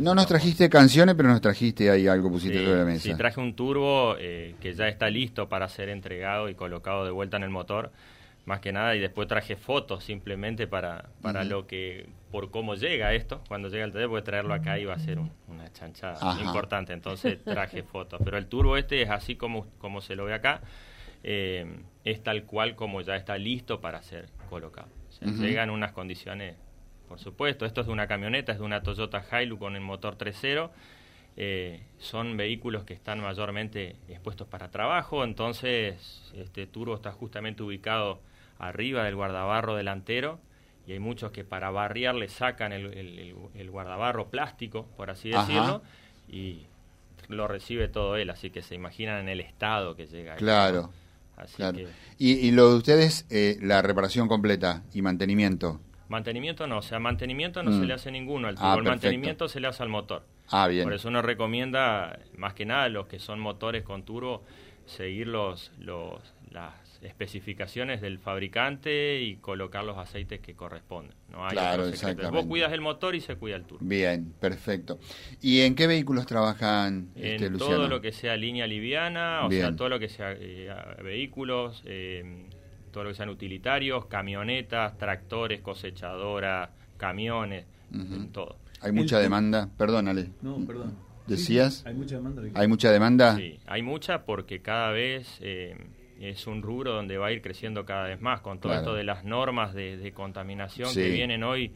No nos trajiste canciones, pero nos trajiste ahí algo, pusiste Sí, sobre la mesa. sí, traje un turbo eh, que ya está listo para ser entregado y colocado de vuelta en el motor, más que nada, y después traje fotos simplemente para, para lo que, por cómo llega esto, cuando llega el TD, porque traerlo acá iba a ser un- una chanchada Ajá. importante, entonces traje fotos, pero el turbo este es así como, como se lo ve acá, eh, es tal cual como ya está listo para ser colocado. O sea, Ujú. Llega en unas condiciones, por supuesto, esto es de una camioneta, es de una Toyota Hilux con el motor 3.0, eh, son vehículos que están mayormente expuestos para trabajo, entonces este turbo está justamente ubicado arriba del guardabarro delantero y hay muchos que para barriar le sacan el, el- el- el guardabarro plástico, por así Ajá. decirlo, y lo recibe todo él, así que se imaginan en el estado que llega. Claro, ¿no? Así claro. que Y, y lo de ustedes, eh, la reparación completa y mantenimiento. Mantenimiento no, o sea, mantenimiento no Mm. se le hace ninguno al Ah, turbo, el mantenimiento se le hace al motor. Ah, bien. Por eso uno recomienda, más que nada, los que son motores con turbo, seguir los, los, las especificaciones del fabricante y colocar los aceites que corresponden. No hay Claro, exactamente. Vos cuidas el motor y se cuida el turbo. Bien, perfecto. ¿Y en qué vehículos trabajan, En este, Luciano? todo lo que sea línea liviana, o Bien. sea, todo lo que sea eh, vehículos, eh, todo lo que sean utilitarios, camionetas, tractores, cosechadoras, camiones, en todo. Hay mucha El- demanda, perdónale. No, perdón. ¿Decías? Sí, hay mucha demanda. de- ¿Hay mucha demanda? Sí, hay mucha porque cada vez eh, es un rubro donde va a ir creciendo cada vez más con todo Claro. esto de las normas de, de contaminación Sí. que vienen hoy.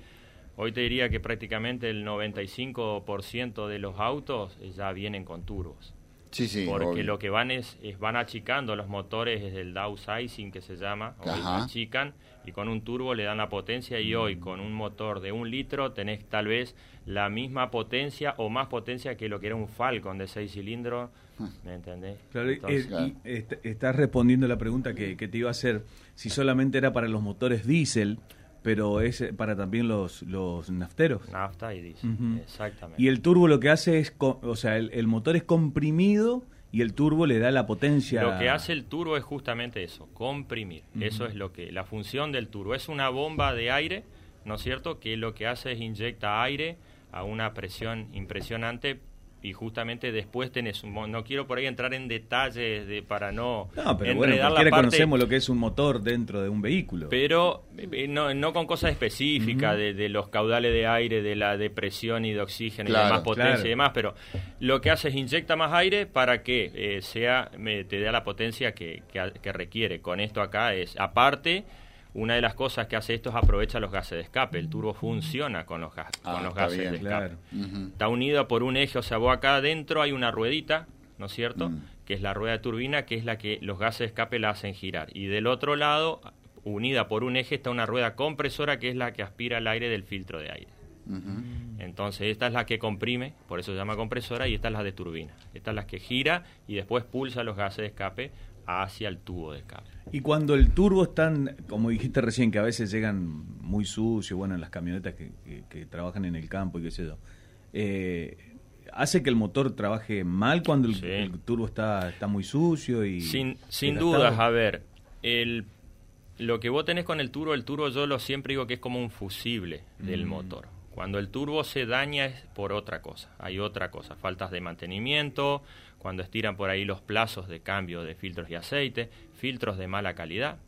Hoy te diría que prácticamente el 95% de los autos eh, ya vienen con turbos. Sí, sí. porque obvio. lo que van es, es van achicando los motores desde el downsizing que se llama, hoy achican y con un turbo le dan la potencia y hoy con un motor de un litro tenés tal vez la misma potencia o más potencia que lo que era un Falcon de seis cilindros, ¿me entendés? Claro, y- Entonces, eh, claro. y est- estás respondiendo la pregunta que, que te iba a hacer, si solamente era para los motores diésel, pero es eh, para también los, los nafteros. nafta y diésel, Ujú. exactamente. Y el turbo lo que hace es, o sea, el, el motor es comprimido y el turbo le da la potencia. Lo que hace el turbo es justamente eso, comprimir. Eso es lo que la función del turbo es una bomba de aire, ¿no es cierto? Que lo que hace es inyecta aire a una presión impresionante y justamente después tenés un mo- no quiero por ahí entrar en detalles de para no No, pero bueno, parte conocemos lo que es un motor dentro de un vehículo. pero eh, no, no con cosas específicas de, de los caudales de aire, de la depresión y de oxígeno y Claro, de más potencia claro. y demás, pero lo que hace es inyecta más aire para que eh, sea me- te dé la potencia que, que requiere. Con esto acá es, aparte, una de las cosas que hace esto es aprovecha los gases de escape. El turbo funciona con los, gas- Ah, con los está gases bien. de escape. Claro. Está unida por un eje, o sea, vos acá adentro hay una ruedita, ¿no es cierto? Mm. Que es la rueda de turbina, que es la que los gases de escape la hacen girar. Y del otro lado, unida por un eje, está una rueda compresora, que es la que aspira el aire del filtro de aire. Entonces, esta es la que comprime, por eso se llama compresora, y esta es la de turbina. Esta es la que gira y después pulsa los gases de escape hacia el tubo de escape. Y cuando el turbo están, como dijiste recién, que a veces llegan muy sucios, bueno, en las camionetas que, que- que trabajan en el campo y qué sé yo, eh, ¿hace que el motor trabaje mal cuando el, Sí. el turbo está, está muy sucio? y Sin, sin dudas, a ver, el, lo que vos tenés con el turbo, el turbo yo lo siempre digo que es como un fusible del Mm. motor. Cuando el turbo se daña es por otra cosa, hay otra cosa, faltas de mantenimiento, cuando estiran por ahí los plazos de cambio de filtros y aceite, filtros de mala calidad.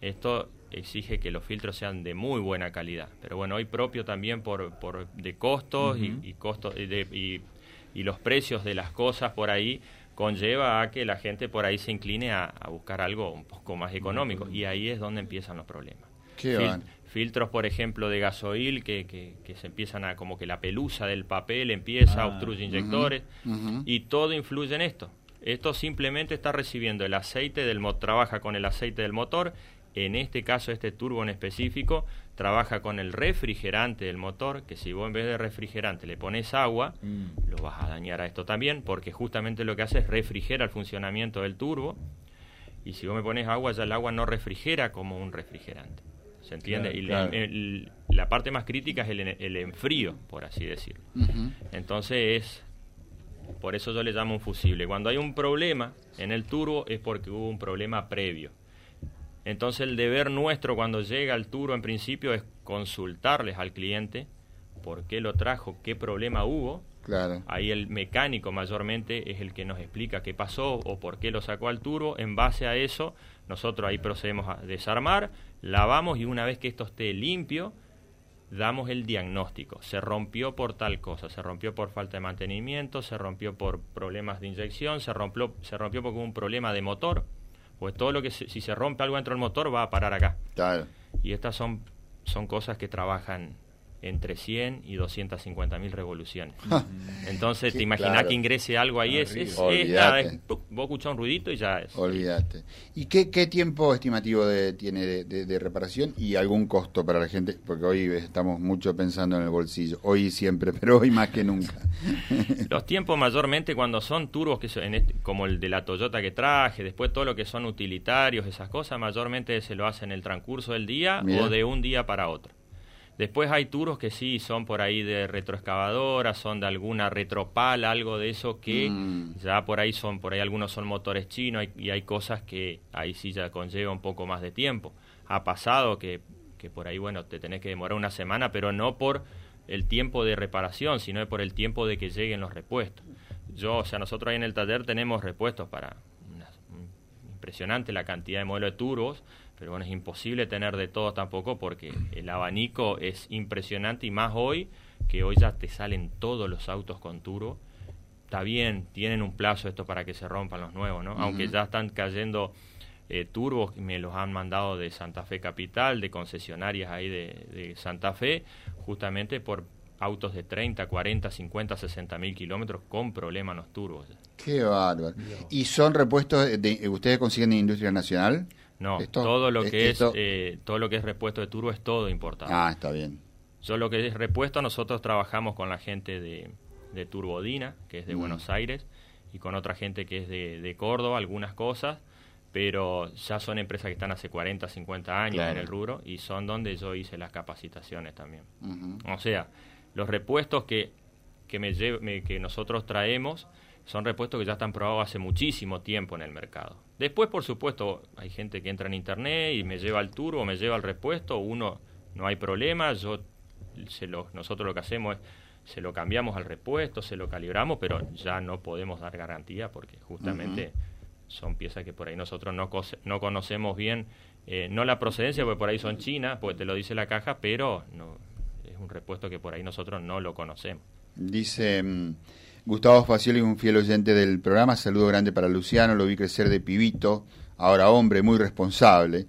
Esto exige que los filtros sean de muy buena calidad, pero bueno, hoy propio también por, por de costos y- y, costos y, de- y- y los precios de las cosas por ahí conlleva a que la gente por ahí se incline a, a buscar algo un poco más económico y ahí es donde empiezan los problemas. Qué Fil- van. Filtros, por ejemplo, de gasoil que, que, que se empiezan a, como que la pelusa del papel empieza, Ah, obstruye inyectores y todo influye en esto. Esto simplemente está recibiendo el aceite del motor, trabaja con el aceite del motor, en este caso este turbo en específico trabaja con el refrigerante del motor, que si vos en vez de refrigerante le pones agua, Mm. lo vas a dañar a esto también, porque justamente lo que hace es refrigera el funcionamiento del turbo, y si vos me pones agua, ya el agua no refrigera como un refrigerante. ¿Se entiende? Claro, y claro. la- el- la parte más crítica es el, el enfrío, por así decirlo. Entonces es, por eso yo le llamo un fusible. Cuando hay un problema en el turbo es porque hubo un problema previo. Entonces el deber nuestro cuando llega al turbo en principio es consultarles al cliente por qué lo trajo, qué problema hubo Claro. Ahí el mecánico mayormente es el que nos explica qué pasó o por qué lo sacó al turbo. En base a eso, nosotros ahí procedemos a desarmar, lavamos y una vez que esto esté limpio, damos el diagnóstico. Se rompió por tal cosa, se rompió por falta de mantenimiento, se rompió por problemas de inyección, se rompió, se rompió por un problema de motor. Pues todo lo que si se rompe algo dentro del motor va a parar acá. Claro. Y estas son, son cosas que trabajan entre 100 y 250 mil revoluciones. Entonces, te imaginas que ingrese algo ahí, es, es, nada, vos escuchás un ruidito y ya es. Olvídate. ¿Y qué, qué tiempo estimativo de, tiene de, reparación y algún costo para la gente? Porque hoy estamos mucho pensando en el bolsillo, hoy siempre, pero hoy más que nunca. Los tiempos mayormente cuando son turbos, que son este, como el de la Toyota que traje, después todo lo que son utilitarios, esas cosas, mayormente se lo hacen en el transcurso del día o de un día para otro. Después hay turos que sí son por ahí de retroexcavadora, son de alguna retropala, algo de eso que mm. ya por ahí son, por ahí algunos son motores chinos y hay cosas que ahí sí ya conlleva un poco más de tiempo. Ha pasado que, que por ahí, bueno, te tenés que demorar una semana, pero no por el tiempo de reparación, sino por el tiempo de que lleguen los repuestos. Yo, o sea, nosotros ahí en el taller tenemos repuestos para impresionante la cantidad de modelos de turbos, pero bueno, es imposible tener de todo tampoco porque el abanico es impresionante y más hoy, que hoy ya te salen todos los autos con turbo. Está bien, tienen un plazo esto para que se rompan los nuevos, ¿no? Aunque ya están cayendo eh, turbos, me los han mandado de Santa Fe Capital, de concesionarias ahí de, de Santa Fe, justamente por autos de 30, 40, 50, 60 mil kilómetros con problemas los turbos. Qué bárbaro. ¿Y son repuestos, de, ustedes consiguen en industria nacional? No, todo lo que es eh, todo lo que es repuesto de turbo es todo importado. Ah, está bien. Yo lo que es repuesto, nosotros trabajamos con la gente de, de Turbodina, que es de mm. Buenos Aires, y con otra gente que es de, de, Córdoba, algunas cosas, pero ya son empresas que están hace 40, 50 años en el rubro y son donde yo hice las capacitaciones también. O sea, los repuestos que, que, me, que nosotros traemos son repuestos que ya están probados hace muchísimo tiempo en el mercado. Después, por supuesto, hay gente que entra en internet y me lleva el turbo, me lleva el repuesto, uno no hay problema, yo se lo, nosotros lo que hacemos es se lo cambiamos al repuesto, se lo calibramos, pero ya no podemos dar garantía porque justamente son piezas que por ahí nosotros no, no conocemos bien, eh, no la procedencia, porque por ahí son chinas, porque te lo dice la caja, pero no, es un repuesto que por ahí nosotros no lo conocemos. Dice... Mm, Gustavo Facioli, un fiel oyente del programa, saludo grande para Luciano, lo vi crecer de pibito, ahora hombre, muy responsable,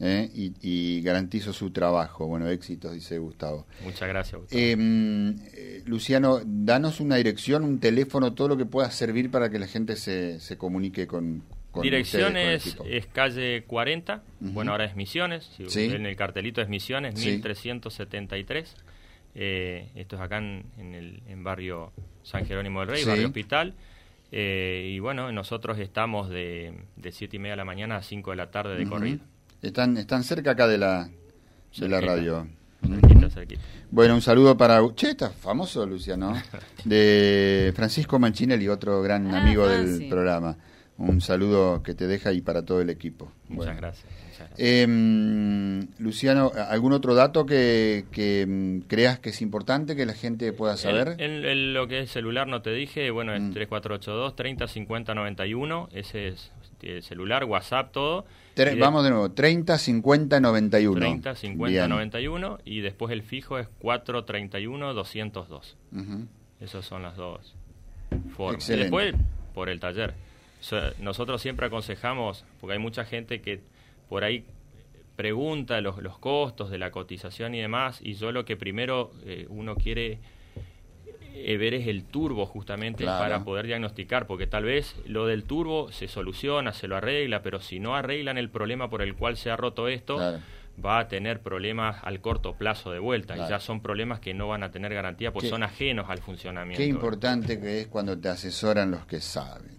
¿eh? y, garantizo su trabajo. Bueno, éxitos, dice Gustavo. Muchas gracias, Gustavo. Em, eh, Luciano, danos una dirección, un teléfono, todo lo que pueda servir para que la gente se, se comunique con, Dirección es, calle 40, bueno, ahora es Misiones, si en el cartelito es Misiones, 1373. Eh, esto es acá en, el en barrio San Jerónimo del Rey, barrio Hospital. Eh, y bueno, nosotros estamos de, de 7 y media de la mañana a 5 de la tarde de corrida. Están, están cerca acá de la, de la radio. Bueno, un saludo para... Che, está famoso, Luciano. De Francisco Manchinelli, otro gran ah, amigo del programa. Un saludo que te deja y para todo el equipo. Muchas gracias. Eh, Luciano, ¿algún otro dato que, que, creas que es importante que la gente pueda saber? En, lo que es celular no te dije, bueno, es 3482 30 50 91, ese es el celular, WhatsApp, todo. vamos de nuevo, 30 50 91. 30 50 91 y después el fijo es 431 202. Esas son las dos formas. Y después por el taller. nosotros siempre aconsejamos, porque hay mucha gente que por ahí pregunta los, los costos de la cotización y demás, y yo lo que primero eh, uno quiere eh, ver es el turbo justamente para poder diagnosticar, porque tal vez lo del turbo se soluciona, se lo arregla, pero si no arreglan el problema por el cual se ha roto esto, va a tener problemas al corto plazo de vuelta, y ya son problemas que no van a tener garantía, pues son ajenos al funcionamiento. Qué importante que es cuando te asesoran los que saben.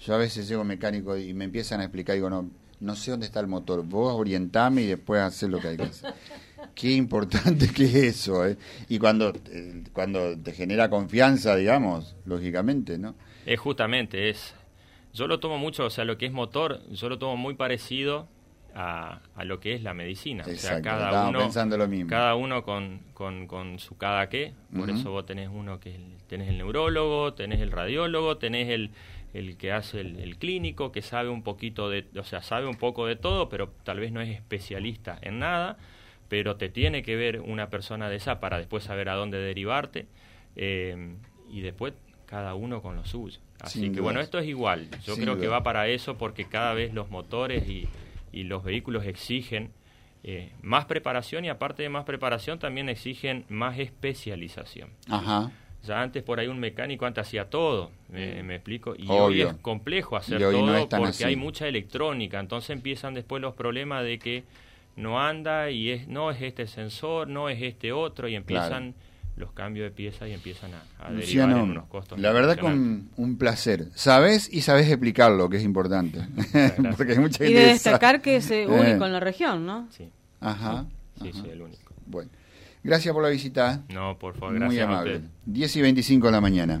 Yo a veces llego mecánico y me empiezan a explicar, digo, no, no sé dónde está el motor, vos orientame y después hacer lo que hay que hacer. Qué importante que es eso, ¿eh? Y cuando, eh, cuando te genera confianza, digamos, lógicamente, ¿no? Es justamente, es... Yo lo tomo mucho, o sea, lo que es motor, yo lo tomo muy parecido a, a lo que es la medicina. o sea, Exacto, cada uno, pensando lo mismo. cada uno con, con, con su cada qué. Por eso vos tenés uno que es el- tenés el neurólogo, tenés el radiólogo, tenés el, el que hace el, el clínico, que sabe un poquito de, o sea, sabe un poco de todo, pero tal vez no es especialista en nada, pero te tiene que ver una persona de esa para después saber a dónde derivarte eh, y después cada uno con lo suyo. Así Sin que bueno, esto es igual. Yo Sin creo que va para eso porque cada vez los motores y, y los vehículos exigen eh, más preparación y aparte de más preparación también exigen más especialización. Ajá. Ya antes por ahí un mecánico antes hacía todo, me, me explico, y hoy Obvio. es complejo hacer hoy no todo porque así. hay mucha electrónica, entonces empiezan después los problemas de que no anda y es no es este sensor, no es este otro y empiezan los cambios de piezas y empiezan a, a derivar en unos costos. la verdad con un placer. Sabes y sabes explicarlo, que es importante. Porque hay mucha Y de sabe. destacar que es eh, único en la región, ¿no? Sí, Ajá. sí, ajá. soy el único. Bueno. Gracias por la visita. No, por favor, Muy gracias a amable. ustedes. 10 y 25 de la mañana.